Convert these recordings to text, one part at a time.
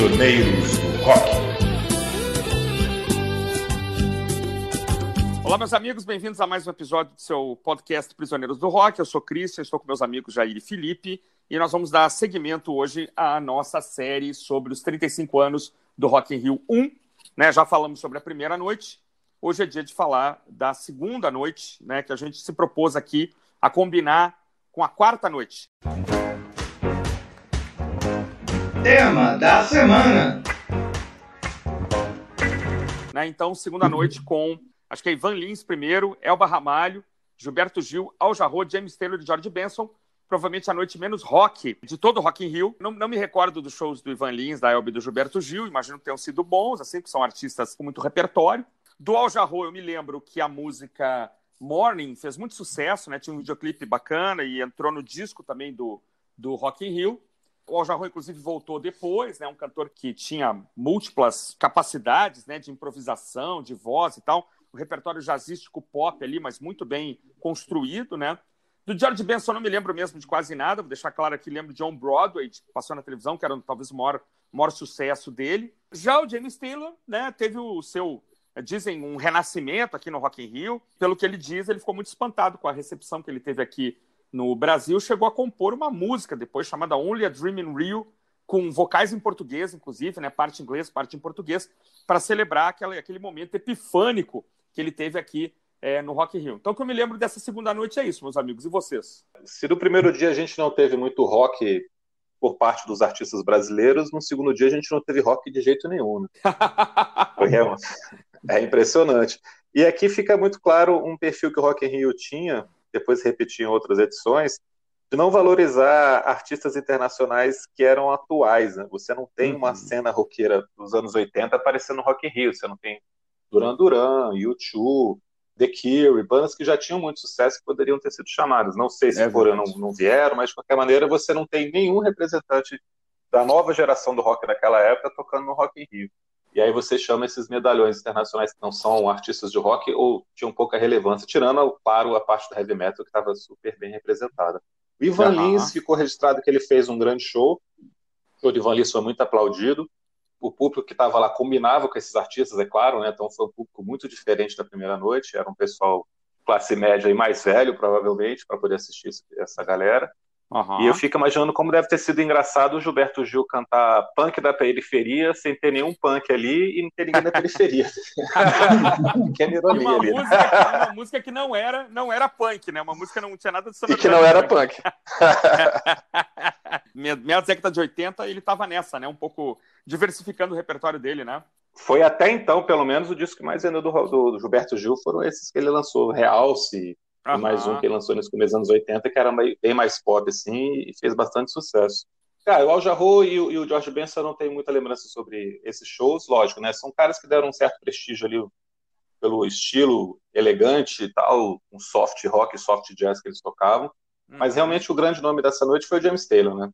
Prisioneiros do Rock. Olá, meus amigos, bem-vindos a mais um episódio do seu podcast Prisioneiros do Rock. Eu sou Cristian, estou com meus amigos Jair e Felipe e nós vamos dar seguimento hoje à nossa série sobre os 35 anos do Rock in Rio 1. Né? Já falamos sobre a primeira noite, hoje é dia de falar da segunda noite, né, que a gente se propôs aqui a combinar com a quarta noite. Tema da semana. Né, então, segunda noite com, acho que é Ivan Lins primeiro, Elba Ramalho, Gilberto Gil, Al Jarreau, James Taylor e George Benson. Provavelmente a noite menos rock de todo o Rock in Rio. Não, não me recordo dos shows do Ivan Lins, da Elba e do Gilberto Gil. Imagino que tenham sido bons, assim, que são artistas com muito repertório. Do Al Jarreau, eu me lembro que a música Morning fez muito sucesso, né? Tinha um videoclipe bacana e entrou no disco também do, do Rock in Rio. O Jarreau, inclusive, voltou depois, né? Um cantor que tinha múltiplas capacidades, né? De improvisação, de voz e tal. O repertório jazzístico pop ali, mas muito bem construído, né? Do George Benson não me lembro mesmo de quase nada, vou deixar claro aqui, lembro de On Broadway, que passou na televisão, que era talvez o maior, maior sucesso dele. Já o James Taylor, né, teve o seu, dizem, um renascimento aqui no Rock in Rio. Pelo que ele diz, ele ficou muito espantado com a recepção que ele teve aqui no Brasil, chegou a compor uma música depois chamada Only a Dream in Rio, com vocais em português, inclusive, né, parte em inglês, parte em português, para celebrar aquela, aquele momento epifânico que ele teve aqui é, no Rock Rio. Então, o que eu me lembro dessa segunda noite é isso, meus amigos. E vocês? Se no primeiro dia a gente não teve muito rock por parte dos artistas brasileiros, no segundo dia a gente não teve rock de jeito nenhum. Né? é, é impressionante. E aqui fica muito claro um perfil que o Rock in Rio tinha, depois repetir em outras edições, de não valorizar artistas internacionais que eram atuais. Né? Você não tem uma uhum. cena roqueira dos anos 80 aparecendo no Rock in Rio. Você não tem Duran Duran, U2, The Cure, bandas que já tinham muito sucesso que poderiam ter sido chamadas. Não sei se é foram não, não vieram, mas de qualquer maneira você não tem nenhum representante da nova geração do rock daquela época tocando no Rock in Rio. E aí você chama esses medalhões internacionais que não são artistas de rock ou tinham pouca relevância, tirando para a parte do heavy metal que estava super bem representada. O Ivan uhum. Lins ficou registrado que ele fez um grande show. O Ivan Lins foi muito aplaudido o público que estava lá combinava com esses artistas, é claro, né? Então foi um público muito diferente da primeira noite. Era um pessoal classe média e mais velho, provavelmente, para poder assistir essa galera. Uhum. E eu fico imaginando como deve ter sido engraçado o Gilberto Gil cantar punk da periferia sem ter nenhum punk ali e não ter ninguém da periferia. que é ironia uma ali. Né? Música, uma música que não era, não era punk, né? Uma música não tinha nada de E que não era punk. Meia década de 80, ele tava nessa, né? Um pouco diversificando o repertório dele, né? Foi até então, pelo menos, o disco que mais vendeu do, do, do Gilberto Gil foram esses que ele lançou, Realce, Uhum. E mais um que lançou começos dos anos 80, que era bem mais pop, assim, e fez bastante sucesso. Cara, o Al Jarreau e, e, o George Benson não tem muita lembrança sobre esses shows, lógico, né? São caras que deram um certo prestígio ali pelo estilo elegante e tal, um soft rock, soft jazz que eles tocavam. Uhum. Mas realmente o grande nome dessa noite foi o James Taylor, né?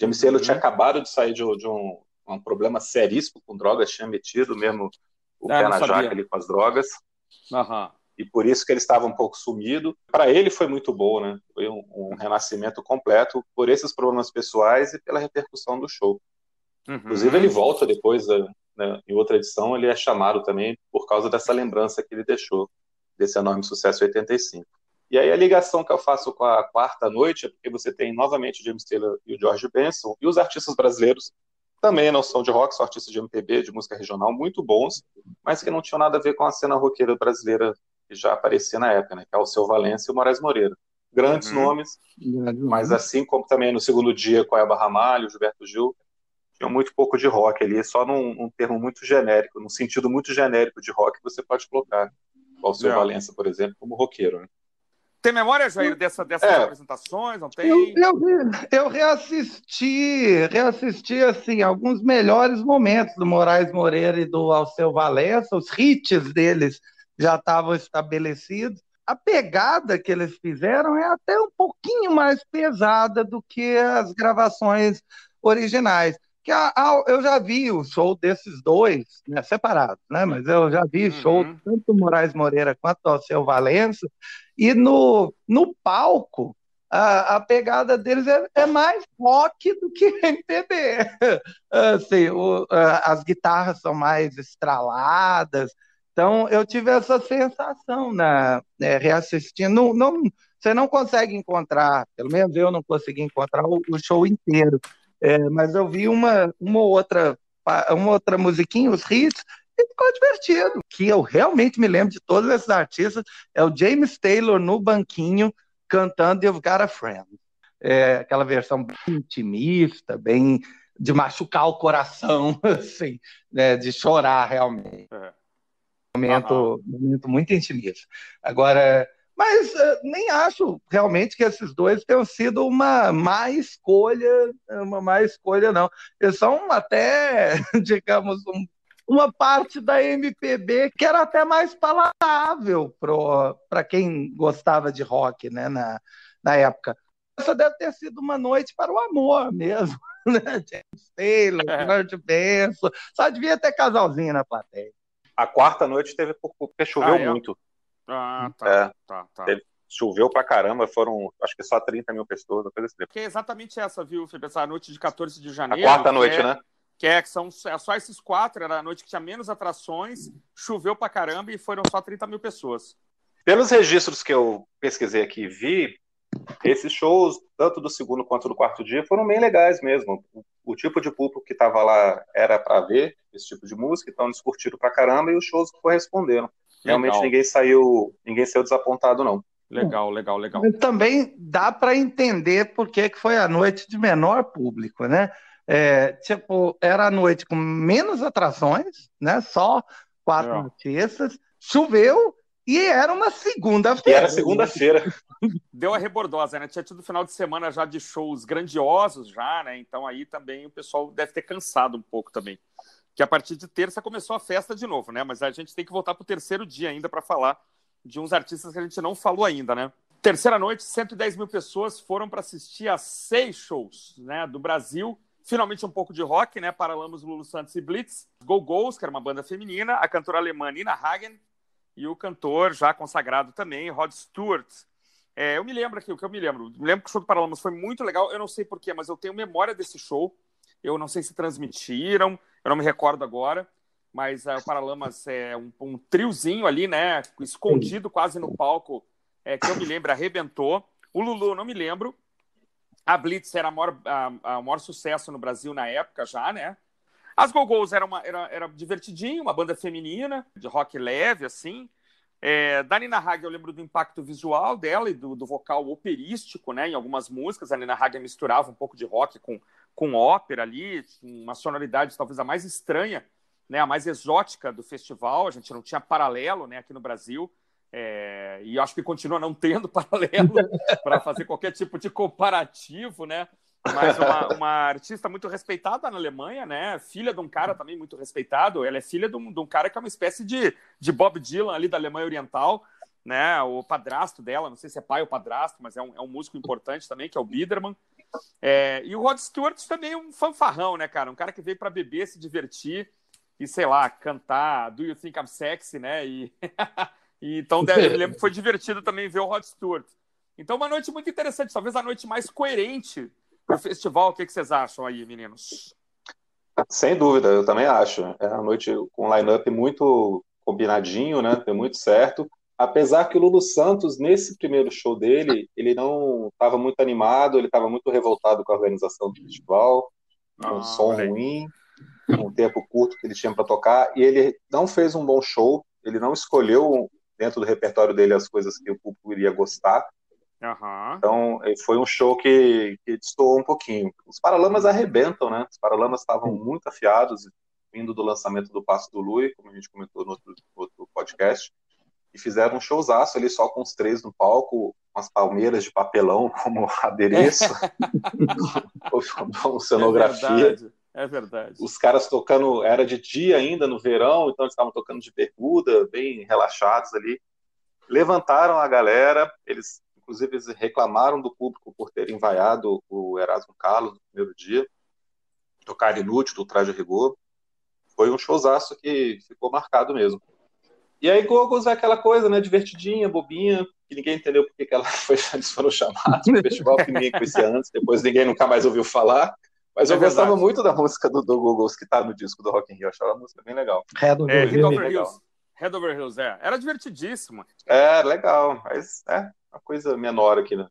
James Taylor uhum. tinha acabado de sair de, de um, um, problema seríssimo com drogas, tinha metido mesmo o ah, pé na jaca ali com as drogas. Aham e por isso que ele estava um pouco sumido. Para ele foi muito bom, né? Foi um, um, renascimento completo por esses problemas pessoais e pela repercussão do show. Uhum. Inclusive ele volta depois, né, em outra edição, ele é chamado também por causa dessa lembrança que ele deixou desse enorme sucesso 85. E aí a ligação que eu faço com a quarta noite é porque você tem novamente o James Taylor e o George Benson e os artistas brasileiros também não são de rock, são artistas de MPB, de música regional, muito bons, mas que não tinham nada a ver com a cena roqueira brasileira que já aparecia na época, né? Que é o Seu Valência e o Moraes Moreira. Grandes uhum. nomes, mas assim como também no segundo dia com a Elba Ramalho, Gilberto Gil, tinha muito pouco de rock ali, só num, num, termo muito genérico, num sentido muito genérico de rock você pode colocar. O Seu é. Valença, por exemplo, como roqueiro. Né? Tem memória, Jair, dessa, dessas é. apresentações? Não tem? Eu, eu, eu, reassisti, reassisti, assim, alguns melhores momentos do Moraes Moreira e do Alceu Valença, os hits deles já estavam estabelecidos. A pegada que eles fizeram é até um pouquinho mais pesada do que as gravações originais. Que a, a, eu já vi o show desses dois, né, separados, né? Mas eu já vi uhum. show tanto do Moraes Moreira quanto do Alceu Valença, e no, no palco a, a pegada deles é, é, mais rock do que MPB. assim, o, as guitarras são mais estraladas. Então, eu tive essa sensação na né, reassistindo. Não, não, você não consegue encontrar, pelo menos eu não consegui encontrar o, o show inteiro, é, mas eu vi uma, uma outra uma outra musiquinha, os hits, e ficou divertido. Que eu realmente me lembro de todos esses artistas é o James Taylor no banquinho cantando You've Got a Friend. É, aquela versão bem intimista, bem de machucar o coração, assim, né, de chorar realmente. É. Momento, momento muito intimista. Agora, mas uh, nem acho realmente que esses dois tenham sido uma má escolha, uma má escolha, não. Eles são até, digamos, um, uma parte da MPB que era até mais palatável para quem gostava de rock né, na, na época. Essa deve ter sido uma noite para o amor mesmo. Né? James Taylor, é. George Benson, só devia ter casalzinho na plateia. A quarta noite teve porque choveu ah, é? muito. Ah, tá. É, tá, tá. Teve, choveu pra caramba, foram acho que só 30 mil pessoas, coisa assim. Que é exatamente essa, viu, Felipe? Essa noite de 14 de janeiro. A quarta noite, é, né? Que é, que são é só esses quatro, era a noite que tinha menos atrações, choveu pra caramba e foram só 30 mil pessoas. Pelos registros que eu pesquisei aqui e vi, esses shows, tanto do segundo quanto do quarto dia, foram bem legais mesmo. O, o tipo de público que estava lá era para ver esse tipo de música, então eles curtiram pra caramba e os shows corresponderam. Realmente legal. ninguém saiu, ninguém saiu desapontado, não. Legal, legal, legal. Também dá para entender por que foi a noite de menor público, né? É, tipo, era a noite com menos atrações, né? Só quatro é. artistas, choveu e era uma segunda-feira. Era segunda-feira. Deu a rebordosa, né? Tinha tido final de semana já de shows grandiosos já, né? Então aí também o pessoal deve ter cansado um pouco também que a partir de terça começou a festa de novo, né? Mas a gente tem que voltar para o terceiro dia ainda para falar de uns artistas que a gente não falou ainda, né? Terceira noite, 110 mil pessoas foram para assistir a seis shows, né? Do Brasil. Finalmente um pouco de rock, né? Paralamos Lulu Santos e Blitz. Go Go's, que era uma banda feminina. A cantora alemã Nina Hagen. E o cantor, já consagrado também, Rod Stewart. É, eu me lembro aqui, o que eu me lembro. Me lembro que o show do Paralamas foi muito legal. Eu não sei porquê, mas eu tenho memória desse show. Eu não sei se transmitiram, eu não me recordo agora, mas uh, o Paralamas é um, um, triozinho ali, né? Escondido quase no palco, é, que eu me lembro, arrebentou. O Lulu, não me lembro. A Blitz era o maior, maior sucesso no Brasil na época já, né? As Go-Go's era, uma, era, era divertidinho, uma banda feminina, de rock leve, assim. É, da Nina Hagen eu lembro do impacto visual dela e do, do, vocal operístico, né? Em algumas músicas, a Nina Hagen misturava um pouco de rock com, com ópera ali, uma sonoridade talvez a mais estranha, né, a mais exótica do festival. A gente não tinha paralelo né, aqui no Brasil. É, e acho que continua não tendo paralelo para fazer qualquer tipo de comparativo, né? Mas uma, uma, artista muito respeitada na Alemanha, né? Filha de um cara também muito respeitado. Ela é filha de um, de um cara que é uma espécie de, de Bob Dylan ali da Alemanha Oriental, né? O padrasto dela, não sei se é pai ou padrasto, mas é um, é um músico importante também, que é o Biederman. É, e o Rod Stewart também é um fanfarrão, né, cara? Um cara que veio para beber, se divertir e, sei lá, cantar Do You Think I'm Sexy, né? E, e então eu lembro que foi divertido também ver o Rod Stewart. Então, uma noite muito interessante, talvez a noite mais coerente do festival. O que, que vocês acham aí, meninos? Sem dúvida, eu também acho. É uma noite com um line-up muito combinadinho, né? Deu muito certo. Apesar que o Lulu Santos, nesse primeiro show dele, ele não estava muito animado, ele estava muito revoltado com a organização do festival, com ah, um som ruim, com um tempo curto que ele tinha para tocar, e ele não fez um bom show, ele não escolheu dentro do repertório dele as coisas que o público iria gostar. Uhum. Então, foi um show que, que destoou um pouquinho. Os Paralamas arrebentam, né? Os Paralamas estavam muito afiados, vindo do lançamento do Passo do Lui, como a gente comentou no outro, outro podcast e fizeram um showzaço ali só com os três no palco, umas palmeiras de papelão como adereço, como cenografia. É verdade, é verdade. Os caras tocando, era de dia ainda, no verão, então eles estavam tocando de bermuda, bem relaxados ali. Levantaram a galera, eles, inclusive, eles reclamaram do público por terem vaiado o Erasmo Carlos no primeiro dia, tocar inútil do traje rigor. Foi um showzaço que ficou marcado mesmo. E aí Gogos é aquela coisa, né, divertidinha, bobinha, que ninguém entendeu porque que ela foi, eles foram chamados para o festival, que ninguém conhecia antes, depois ninguém nunca mais ouviu falar. Mas é eu verdade. gostava muito da música do, do Google, que tá no disco do Rock in Rio, eu achava a música bem legal. Head Over, é, Head Over Hills. Head Over Hills, é. Era divertidíssimo. É, legal, mas é uma coisa menor aqui, né?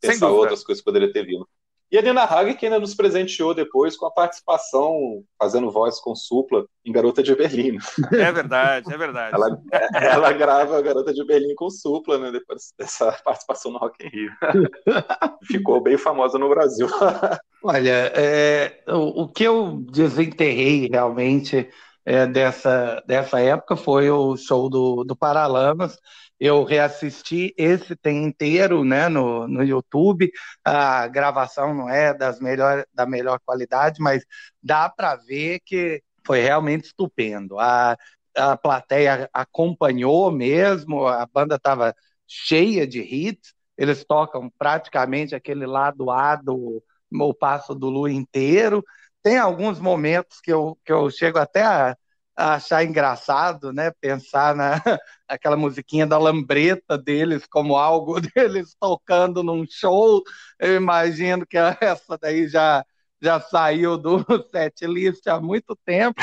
Pensar outras coisas que poderia ter vindo. E a Nina Hagen que ainda nos presenteou depois com a participação, fazendo voz com supla em Garota de Berlim. É verdade, é verdade. Ela, ela grava a Garota de Berlim com supla, né? Depois dessa participação no Rock in Rio. Ficou bem famosa no Brasil. Olha, é, o, o, que eu desenterrei realmente é, dessa, dessa época foi o show do, do Paralamas eu reassisti esse tem inteiro né, no, no YouTube. A gravação não é das melhor, da melhor qualidade, mas dá para ver que foi realmente estupendo. A, a plateia acompanhou mesmo, a banda estava cheia de hits, eles tocam praticamente aquele lado A do O Passo do Lu inteiro. Tem alguns momentos que eu, que eu chego até a, achar engraçado, né? Pensar na aquela musiquinha da lambreta deles como algo deles tocando num show. Eu imagino que essa daí já já saiu do set list há muito tempo.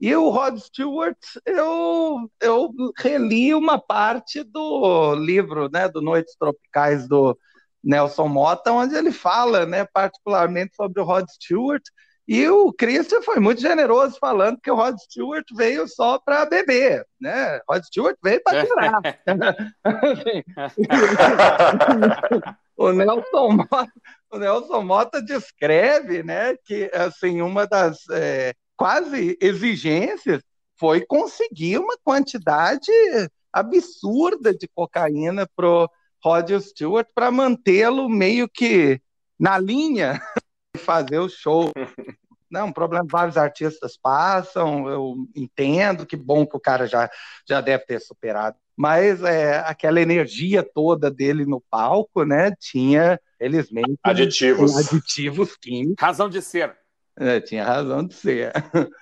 e o Rod Stewart, eu, eu reli uma parte do livro, né, do Noites Tropicais do Nelson Mota, onde ele fala, né, particularmente sobre o Rod Stewart e o Christian foi muito generoso falando que o Rod Stewart veio só para beber, né? Rod Stewart veio para tirar. o Nelson Mota, o Nelson Mota descreve, né, que assim uma das é, quase exigências foi conseguir uma quantidade absurda de cocaína pro Rod Stewart para mantê-lo meio que na linha fazer o show. Não, um problema vários artistas passam, eu entendo, que bom que o cara já, já deve ter superado. Mas é, aquela energia toda dele no palco, né, tinha, felizmente, aditivos, aditivos químicos. Razão de ser. É, tinha razão de ser.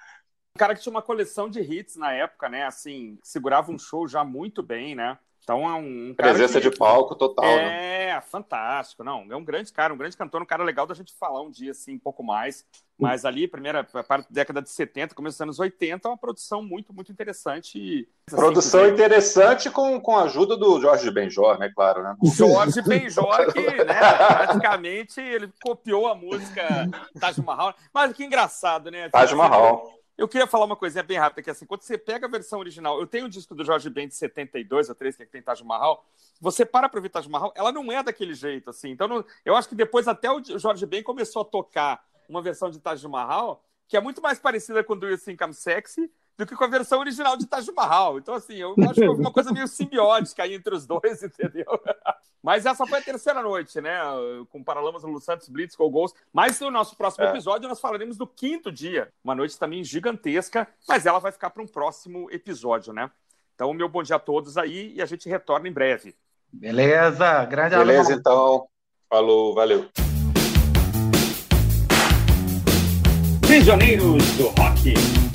O cara que tinha uma coleção de hits na época, né, assim, segurava um show já muito bem, né, então é um, um presença que, de palco total. É, né? fantástico. Não, é um grande cara, um grande cantor, um cara legal da gente falar um dia assim, um pouco mais. Mas ali, primeira parte da década de 70, começo dos anos 80, é uma produção muito, muito interessante. Assim, produção interessante com, com a ajuda do Jorge Benjor, né? Claro, né? Jorge Benjor, que né, praticamente ele copiou a música Taj Mahal. Mas que engraçado, né? Taj Mahal. Eu queria falar uma coisinha bem rápida, que assim, quando você pega a versão original, eu tenho o um disco do Jorge Ben de 72 ou 3, que tem Taj Mahal, você para pra ouvir Taj Mahal, ela não é daquele jeito, assim. Então, não, eu acho que depois até o Jorge Ben começou a tocar uma versão de Taj Mahal, que é muito mais parecida com Do You Think I'm Sexy do que com a versão original de Taj Mahal. Então, assim, eu acho que é uma coisa meio simbiótica aí entre os dois, entendeu? Mas essa foi a terceira noite, né? Com Paralamas no Santos, Blitz, com Ghost. Mas no nosso próximo é. episódio nós falaremos do quinto dia. Uma noite também gigantesca, mas ela vai ficar para um próximo episódio, né? Então, meu bom dia a todos aí e a gente retorna em breve. Beleza, grande Beleza, então. Falou, valeu. Prisioneiros do Rock.